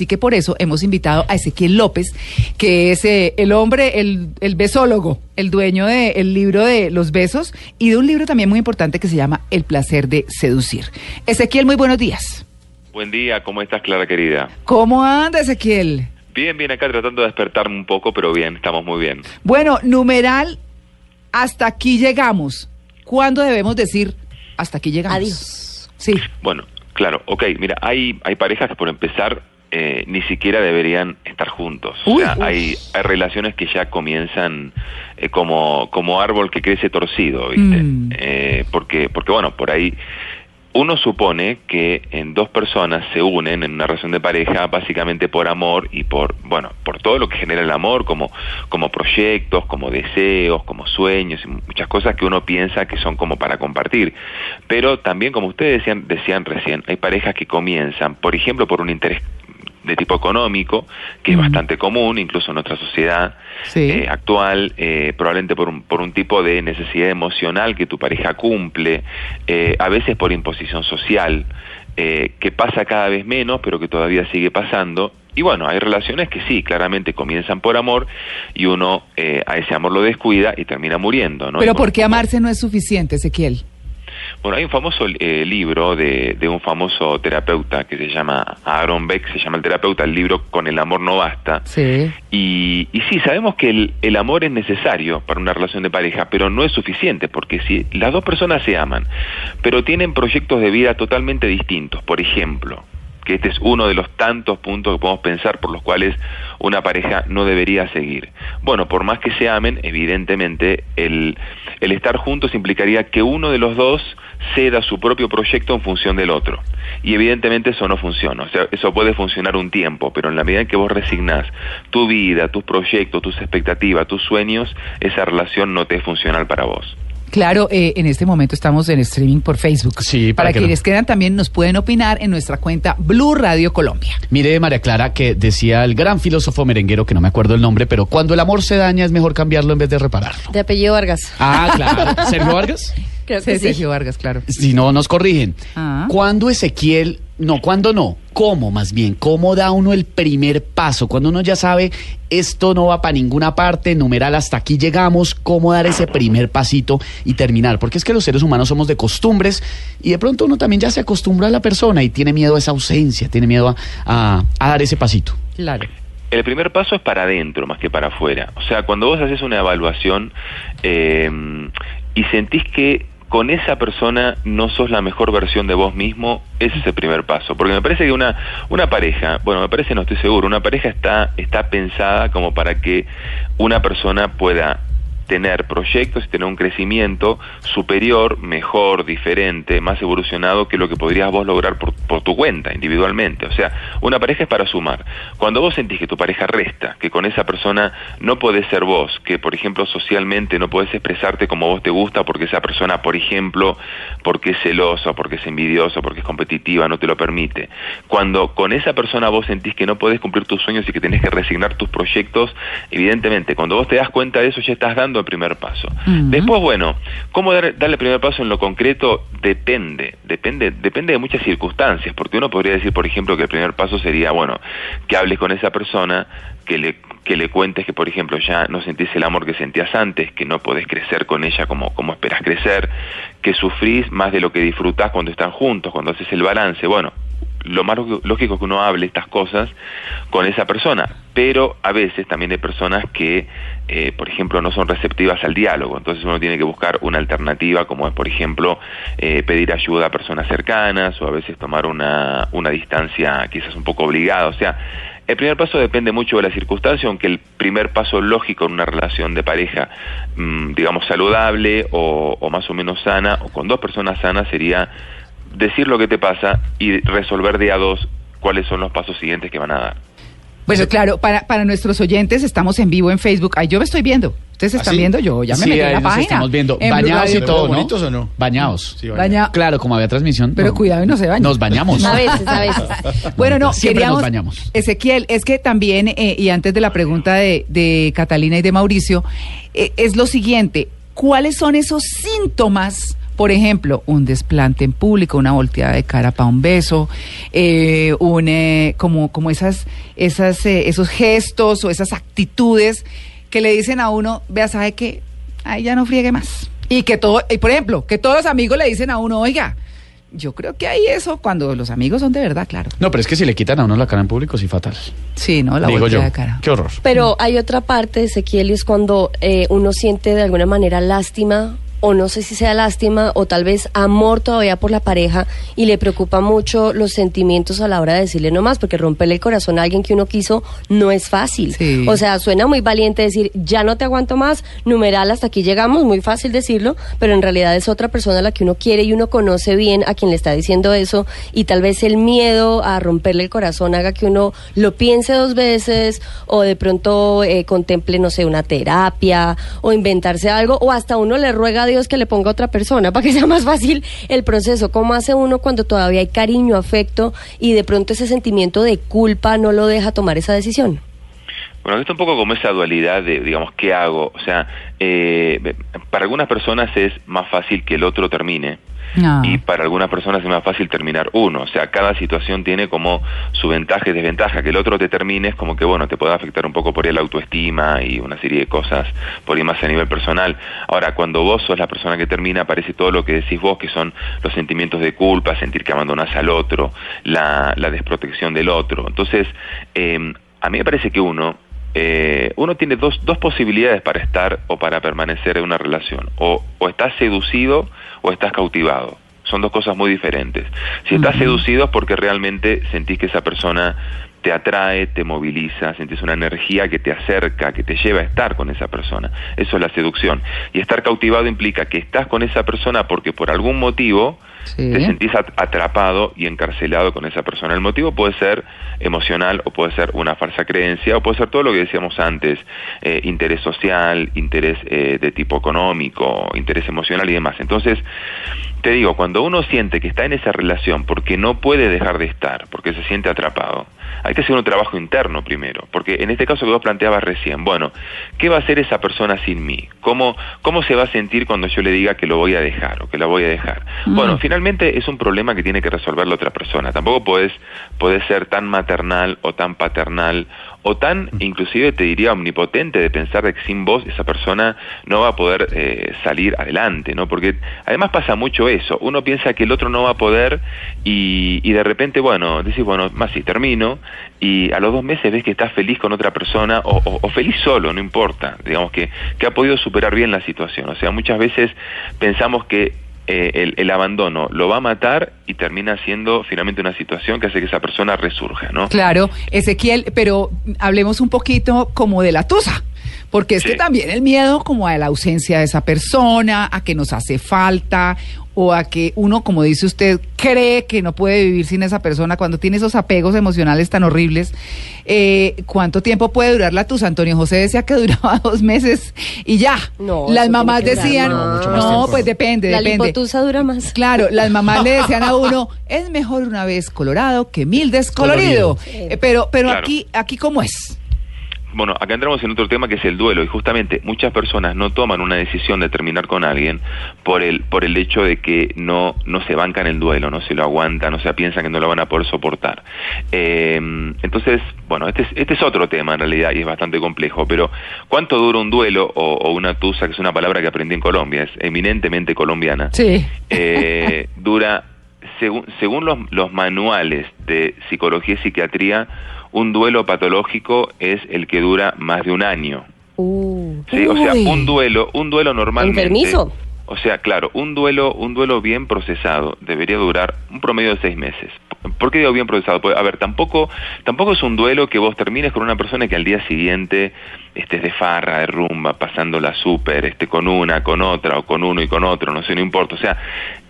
Así que por eso hemos invitado a Ezequiel López, que es eh, el hombre, el, el besólogo, el dueño del libro de los besos y de un libro también muy importante que se llama El placer de seducir. Ezequiel, muy buenos días. Buen día, ¿cómo estás, Clara querida? ¿Cómo anda, Ezequiel? Bien, bien, acá tratando de despertarme un poco, pero bien, estamos muy bien. Bueno, numeral, hasta aquí llegamos. ¿Cuándo debemos decir hasta aquí llegamos? Adiós. Sí. Bueno, claro, ok, mira, hay, hay parejas que por empezar eh, ni siquiera deberían estar juntos. Uy. o sea, hay, hay relaciones que ya comienzan eh, como, como árbol que crece torcido, ¿viste? Mm. Eh, porque, porque, bueno, por ahí uno supone que en dos personas se unen en una relación de pareja básicamente por amor y por, bueno, por todo lo que genera el amor, como, como proyectos, como deseos, como sueños y muchas cosas que uno piensa que son como para compartir. Pero también, como ustedes decían, decían recién, hay parejas que comienzan, por ejemplo, por un interés de tipo económico, que es bastante común, incluso en nuestra sociedad Sí. eh, actual, eh, probablemente por un, por un tipo de necesidad emocional que tu pareja cumple, eh, a veces por imposición social, que pasa cada vez menos, pero que todavía sigue pasando. Y bueno, hay relaciones que sí, claramente comienzan por amor y uno eh, a ese amor lo descuida y termina muriendo. ¿no? Pero Y ¿por qué como- amarse no es suficiente, Ezequiel? Bueno, hay un famoso eh, libro de, de un famoso terapeuta que se llama Aaron Beck, se llama El terapeuta, el libro Con el amor no basta. Sí. Y, y sí, sabemos que el, el amor es necesario para una relación de pareja, pero no es suficiente, porque si las dos personas se aman, pero tienen proyectos de vida totalmente distintos, por ejemplo, que este es uno de los tantos puntos que podemos pensar por los cuales una pareja no debería seguir. Bueno, por más que se amen, evidentemente el, el estar juntos implicaría que uno de los dos ceda su propio proyecto en función del otro. Y evidentemente eso no funciona. O sea, eso puede funcionar un tiempo, pero en la medida en que vos resignás tu vida, tus proyectos, tus expectativas, tus sueños, esa relación no te es funcional para vos. Claro, eh, en este momento estamos en streaming por Facebook. Sí, para, para que quienes quedan también nos pueden opinar en nuestra cuenta Blue Radio Colombia. Mire, María Clara, que decía el gran filósofo merenguero, que no me acuerdo el nombre, pero cuando el amor se daña es mejor cambiarlo en vez de repararlo. De apellido Vargas. Ah, claro. ¿Sergio Vargas? Creo que sí. Sergio Vargas, claro. Si no, nos corrigen. Ah. ¿Cuándo Ezequiel, no, cuándo no? ¿Cómo más bien? ¿Cómo da uno el primer paso? Cuando uno ya sabe, esto no va para ninguna parte, numeral, hasta aquí llegamos, ¿cómo dar ese primer pasito y terminar? Porque es que los seres humanos somos de costumbres y de pronto uno también ya se acostumbra a la persona y tiene miedo a esa ausencia, tiene miedo a, a- a dar ese pasito. Claro. El primer paso es para adentro más que para afuera. O sea, cuando vos haces una evaluación eh, y sentís que con esa persona no sos la mejor versión de vos mismo, ese es el primer paso. Porque me parece que una, una pareja, bueno, me parece, no estoy seguro, una pareja está, está pensada como para que una persona pueda tener proyectos y tener un crecimiento superior, mejor, diferente, más evolucionado que lo que podrías vos lograr por, tu cuenta, individualmente. O sea, una pareja es para sumar. Cuando vos sentís que tu pareja resta, que con esa persona no podés ser vos, que por ejemplo socialmente no podés expresarte como vos te gusta porque esa persona, por ejemplo, porque es celosa, porque es envidiosa, porque es competitiva, no te lo permite. Cuando con esa persona vos sentís que no podés cumplir tus sueños y que tenés que resignar tus proyectos, evidentemente, cuando vos te das cuenta de eso ya estás dando el primer paso. Después, bueno, ¿cómo dar, darle el primer paso en lo concreto? Depende, depende, depende de muchas circunstancias, porque uno podría decir, por ejemplo, que el primer paso sería, bueno, que hables con esa persona, que le, que le cuentes que, por ejemplo, ya no sentís el amor que sentías antes, que no podés crecer con ella como, como esperas crecer, que sufrís más de lo que disfrutás cuando están juntos, cuando haces el balance, bueno, lo más lógico- que uno hable estas cosas con esa persona, pero a veces también hay personas que, eh, por ejemplo, no son receptivas al diálogo, entonces uno tiene que buscar una alternativa, como es, por ejemplo, eh, pedir ayuda a personas cercanas o a veces tomar una, una distancia quizás un poco obligada, o sea, el primer paso depende mucho de la circunstancia, aunque el primer paso lógico en una relación de pareja, mm, digamos, saludable o, o más o menos sana, o con dos personas sanas, sería decir lo que te pasa y resolver de a dos cuáles son los pasos siguientes que van a dar. Bueno, claro, para, para nuestros oyentes estamos en vivo en Facebook. Ay, yo me estoy viendo. Ustedes están ¿Ah, sí? viendo, yo ya me Sí, metí en ahí la nos página. estamos viendo. En Blue Bañados y todo, ¿no? ¿Bonitos o no? Bañados. Sí, Baña- Claro, como había transmisión. Pero no. cuidado y no se bañe. Nos bañamos. A veces, a veces. Bueno, no, Siempre queríamos, nos bañamos. Ezequiel, es que también, eh, y antes de la pregunta de, de Catalina y de Mauricio, eh, es lo siguiente, ¿cuáles son esos síntomas? Por ejemplo, un desplante en público, una volteada de cara para un beso, eh, un, eh, como, como esas, esas, eh, esos gestos o esas actitudes que le dicen a uno, vea, ¿sabe qué? Ahí ya no friegue más. Y que todo, y por ejemplo, que todos los amigos le dicen a uno, oiga, yo creo que hay eso cuando los amigos son de verdad, claro. No, pero es que si le quitan a uno la cara en público, sí fatal. Sí, ¿no? La Digo yo. de cara. Qué horror. Pero hay otra parte, Ezequiel, y es cuando eh, uno siente de alguna manera lástima, o no sé si sea lástima, o tal vez amor todavía por la pareja, y le preocupa mucho los sentimientos a la hora de decirle no más, porque romperle el corazón a alguien que uno quiso no es fácil. Sí. O sea, suena muy valiente decir, ya no te aguanto más, numeral, hasta aquí llegamos, muy fácil decirlo, pero en realidad es otra persona a la que uno quiere y uno conoce bien a quien le está diciendo eso, y tal vez el miedo a romperle el corazón haga que uno lo piense dos veces, o de pronto eh, contemple, no sé, una terapia, o inventarse algo, o hasta uno le ruega Dios que le ponga otra persona para que sea más fácil el proceso. ¿Cómo hace uno cuando todavía hay cariño, afecto, y de pronto ese sentimiento de culpa no lo deja tomar esa decisión? Bueno, esto un poco como esa dualidad de, digamos, ¿qué hago? O sea, eh, para algunas personas es más fácil que el otro termine. No. Y para algunas personas es más fácil terminar uno. O sea, cada situación tiene como su ventaja y desventaja. Que el otro te termine es como que, bueno, te puede afectar un poco por ahí la autoestima y una serie de cosas por ahí más a nivel personal. Ahora, cuando vos sos la persona que termina, aparece todo lo que decís vos, que son los sentimientos de culpa, sentir que abandonás al otro, la, la desprotección del otro. Entonces, eh, a mí me parece que uno eh, uno tiene dos, dos posibilidades para estar o para permanecer en una relación. O, o estás seducido o estás cautivado. Son dos cosas muy diferentes. Si estás seducido es porque realmente sentís que esa persona te atrae, te moviliza, sentís una energía que te acerca, que te lleva a estar con esa persona. Eso es la seducción. Y estar cautivado implica que estás con esa persona porque por algún motivo Te sentís at- atrapado y encarcelado con esa persona. El motivo puede ser emocional o puede ser una falsa creencia o puede ser todo lo que decíamos antes, eh, interés social, interés eh, de tipo económico, interés emocional y demás. Entonces, te digo, cuando uno siente que está en esa relación porque no puede dejar de estar, porque se siente atrapado, hay que hacer un trabajo interno primero, porque en este caso que vos planteabas recién, bueno, ¿qué va a hacer esa persona sin mí? ¿Cómo, cómo se va a sentir cuando yo le diga que lo voy a dejar o que la voy a dejar? Bueno, finalmente es un problema que tiene que resolver la otra persona. Tampoco puedes, puedes ser tan maternal o tan paternal o tan, inclusive te diría, omnipotente de pensar de que sin vos esa persona no va a poder eh, salir adelante, ¿no? Porque además pasa mucho eso. Uno piensa que el otro no va a poder y, y de repente, bueno, decís, bueno, más si termino y a los dos meses ves que estás feliz con otra persona o, feliz solo, no importa, digamos que, que ha podido superar bien la situación. O sea, muchas veces pensamos que eh, el, el abandono lo va a matar y termina siendo finalmente una situación que hace que esa persona resurja, ¿no? Claro, Ezequiel, pero hablemos un poquito como de la tusa. Porque es Sí. que también el miedo como a la ausencia de esa persona, a que nos hace falta, o a que uno, como dice usted, cree que no puede vivir sin esa persona cuando tiene esos apegos emocionales tan horribles. Eh, ¿Cuánto tiempo puede durar la tusa? Antonio José decía que duraba dos meses y ya. No, las mamás decían, más. no, pues depende, La depende. lipotusa dura más. Claro, las mamás le decían a uno, es mejor una vez colorado que mil descolorido. Colorido. Eh, pero pero Claro. aquí, aquí ¿cómo es? Bueno, acá entramos en otro tema que es el duelo y justamente muchas personas no toman una decisión de terminar con alguien por el por el hecho de que no no se bancan el duelo, no se lo aguantan, o sea, piensan que no lo van a poder soportar. Eh, entonces, bueno, este es, este es otro tema en realidad y es bastante complejo, pero ¿cuánto dura un duelo o, o una tusa, que es una palabra que aprendí en Colombia, es eminentemente colombiana? Sí. eh, dura, según, según los, los manuales de psicología y psiquiatría, un duelo patológico es el que dura más de un año. Uh. ¿sí? O sea, un duelo, un duelo normalmente. Enfermizo. O sea, claro, un duelo, un duelo bien procesado debería durar un promedio de seis meses. ¿Por qué digo bien procesado? Pues, a ver, tampoco, tampoco es un duelo que vos termines con una persona que al día siguiente estés de farra, de rumba, pasándola súper, este, con una, con otra, o con uno y con otro, no sé, no importa. O sea,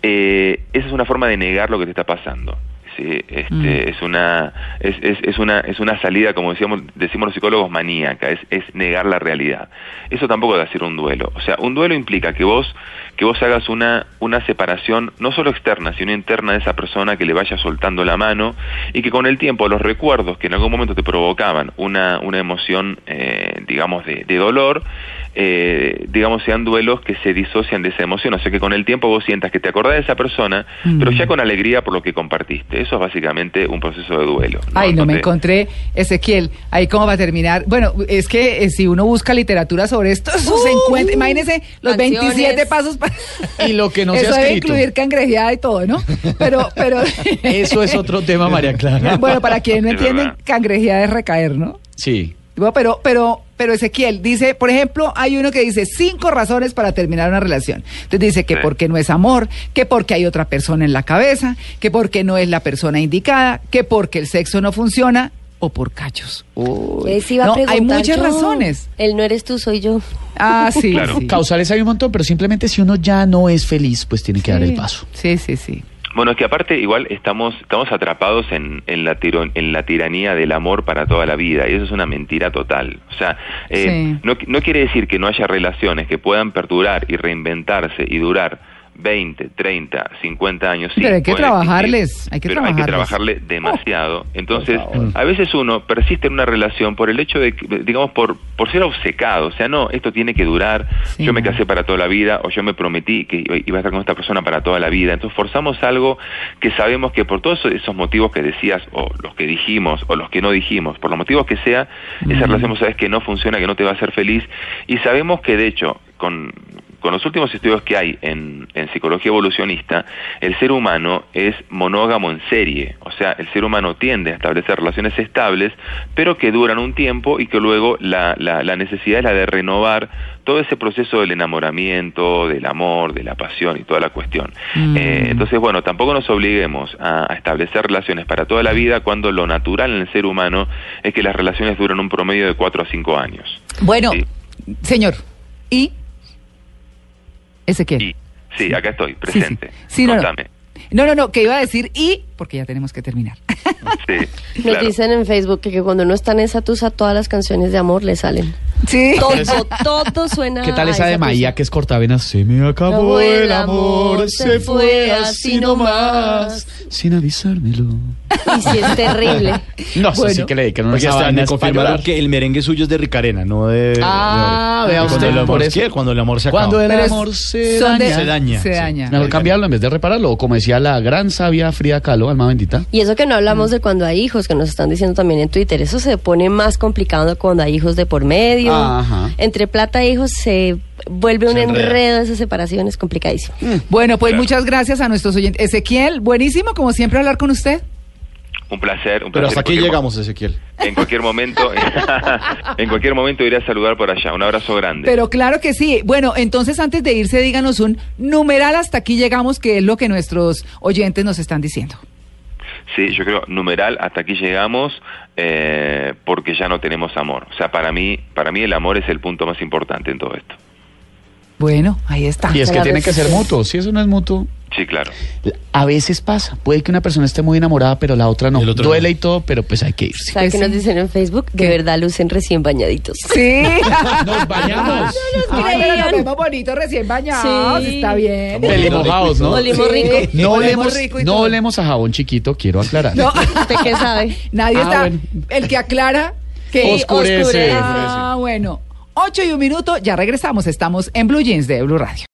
eh, esa es una forma de negar lo que te está pasando. Sí, este, Mm. es una, es, es, es una, es una salida, como decíamos, decimos los psicólogos, maníaca, es, es negar la realidad. Eso tampoco debe ser un duelo. O sea, un duelo implica que vos, que vos hagas una, una separación, no solo externa, sino interna de esa persona que le vaya soltando la mano y que con el tiempo los recuerdos que en algún momento te provocaban una, una emoción, eh, digamos, de, de dolor, eh, digamos, sean duelos que se disocian de esa emoción. O sea, que con el tiempo vos sientas que te acordás de esa persona, Mm. pero ya con alegría por lo que compartiste. Eso es básicamente un proceso de duelo. Ay, no me encontré, Ezequiel, ahí cómo va a terminar. Bueno, es que eh, si uno busca literatura sobre esto, eso se encuentra, imagínese los canciones. 27 pasos para... Y lo que no se Eso ha debe escrito. incluir cangrejeada y todo, ¿no? Pero, pero... Eso es otro tema, María Clara. bueno, para quienes no entienden, cangrejeada es recaer, ¿no? Sí. Bueno, pero, pero, pero Ezequiel dice, por ejemplo, hay uno que dice cinco razones para terminar una relación. Entonces dice que Sí. porque no es amor, que porque hay otra persona en la cabeza, que porque no es la persona indicada, que porque el sexo no funciona o por cachos. Uy. Ese iba a No, hay preguntar muchas yo. razones. Él no eres tú, soy yo. Ah, sí. Claro. sí. Causales hay un montón, pero simplemente si uno ya no es feliz, pues tiene que dar el paso. Sí, sí, sí. Bueno, es que aparte igual estamos, estamos atrapados en, en, la tiro- en la tiranía del amor para toda la vida y eso es una mentira total. O sea, eh, Sí. no, no quiere decir que no haya relaciones que puedan perdurar y reinventarse y durar 20, 30, 50 años. sí, Pero hay que trabajarles, existir, hay que pero hay que trabajarle demasiado. Entonces, por favor. a veces uno persiste en una relación por el hecho de, digamos, por, por ser obcecado. O sea, no, esto tiene que durar, Sí, yo me casé para toda la vida o yo me prometí que iba iba a estar con esta persona para toda la vida. Entonces forzamos algo que sabemos que por todos esos motivos que decías o los que dijimos o los que no dijimos, por los motivos que sea, esa relación vos sabes que no funciona, que no te va a hacer feliz y sabemos que de hecho con con los últimos estudios que hay en, en psicología evolucionista, el ser humano es monógamo en serie, o sea, el ser humano tiende a establecer relaciones estables, pero que duran un tiempo y que luego la, la, la necesidad es la de renovar todo ese proceso del enamoramiento, del amor, de la pasión y toda la cuestión. Mm. Eh, entonces, bueno, tampoco nos obliguemos a, a establecer relaciones para toda la vida cuando lo natural en el ser humano es que las relaciones duran un promedio de 4 a 5 años. Bueno, Sí. señor, ¿y? Ezequiel. Y, sí, acá estoy, Sí, sí. presente. Sí, no, no. No, no, no, que iba a decir y, porque ya tenemos que terminar. Sí, Nos claro. dicen en Facebook que, que cuando uno está en esa tusa, todas las canciones de amor le salen. Sí. Todo, todo suena. ¿Qué tal esa de. Maía que es cortavenas? Se me acabó el el amor, se fue así nomás, sin avisármelo. Y sí, es terrible. No, eso Bueno. sí que le dedican una vaina confirmaron que el merengue suyo es de Ricarena, no de... Ah, de- vea cuando usted, el amor por Cuando el amor se acaba. Cuando el amor se daña. Se daña, Se sí. daña. Mejor cambiarlo en vez de repararlo, o como decía la gran sabia Frida Kahlo, alma bendita. Y eso que no hablamos de cuando hay hijos, que nos están diciendo también en Twitter, eso se pone más complicado cuando hay hijos de por medio. Ajá. Entre plata e hijos se vuelve un Se enreda. enredo esa separación, es complicadísimo. Bueno, pues Claro. muchas gracias a nuestros oyentes. Ezequiel, buenísimo, como siempre, hablar con usted. Un placer, un Pero placer. hasta En aquí llegamos, Ezequiel. En cualquier momento, en cualquier momento iré a saludar por allá. Un abrazo grande. Pero claro que sí. Bueno, entonces antes de irse, díganos un numeral hasta aquí llegamos, que es lo que nuestros oyentes nos están diciendo. Sí, yo creo numeral hasta aquí llegamos eh, porque ya no tenemos amor. O sea, para mí, para mí el amor es el punto más importante en todo esto. Bueno, ahí está. Y es que tiene que ser mutuo. Si eso no es mutuo, Sí, claro. a veces pasa. Puede que una persona esté muy enamorada, pero la otra no. Y el otro Duele no. y todo, pero pues hay que irse. ¿Sabe Pues qué sí. nos dicen en Facebook? De ¿Qué? verdad lucen recién bañaditos. Sí. Nos bañamos. Ay, pero nos vemos bonitos recién bañados. Sí. Está bien. Pelimojados, ¿no? Olimos Sí. rico. No Olemos olemos, rico y no todo. olemos a jabón chiquito, quiero aclarar. No, ¿Usted qué sabe? nadie Ah, está. bueno. El que aclara que Oscurece. Ah, bueno. Ocho y un minuto, ya regresamos. Estamos en Blue Jeans de Blue Radio.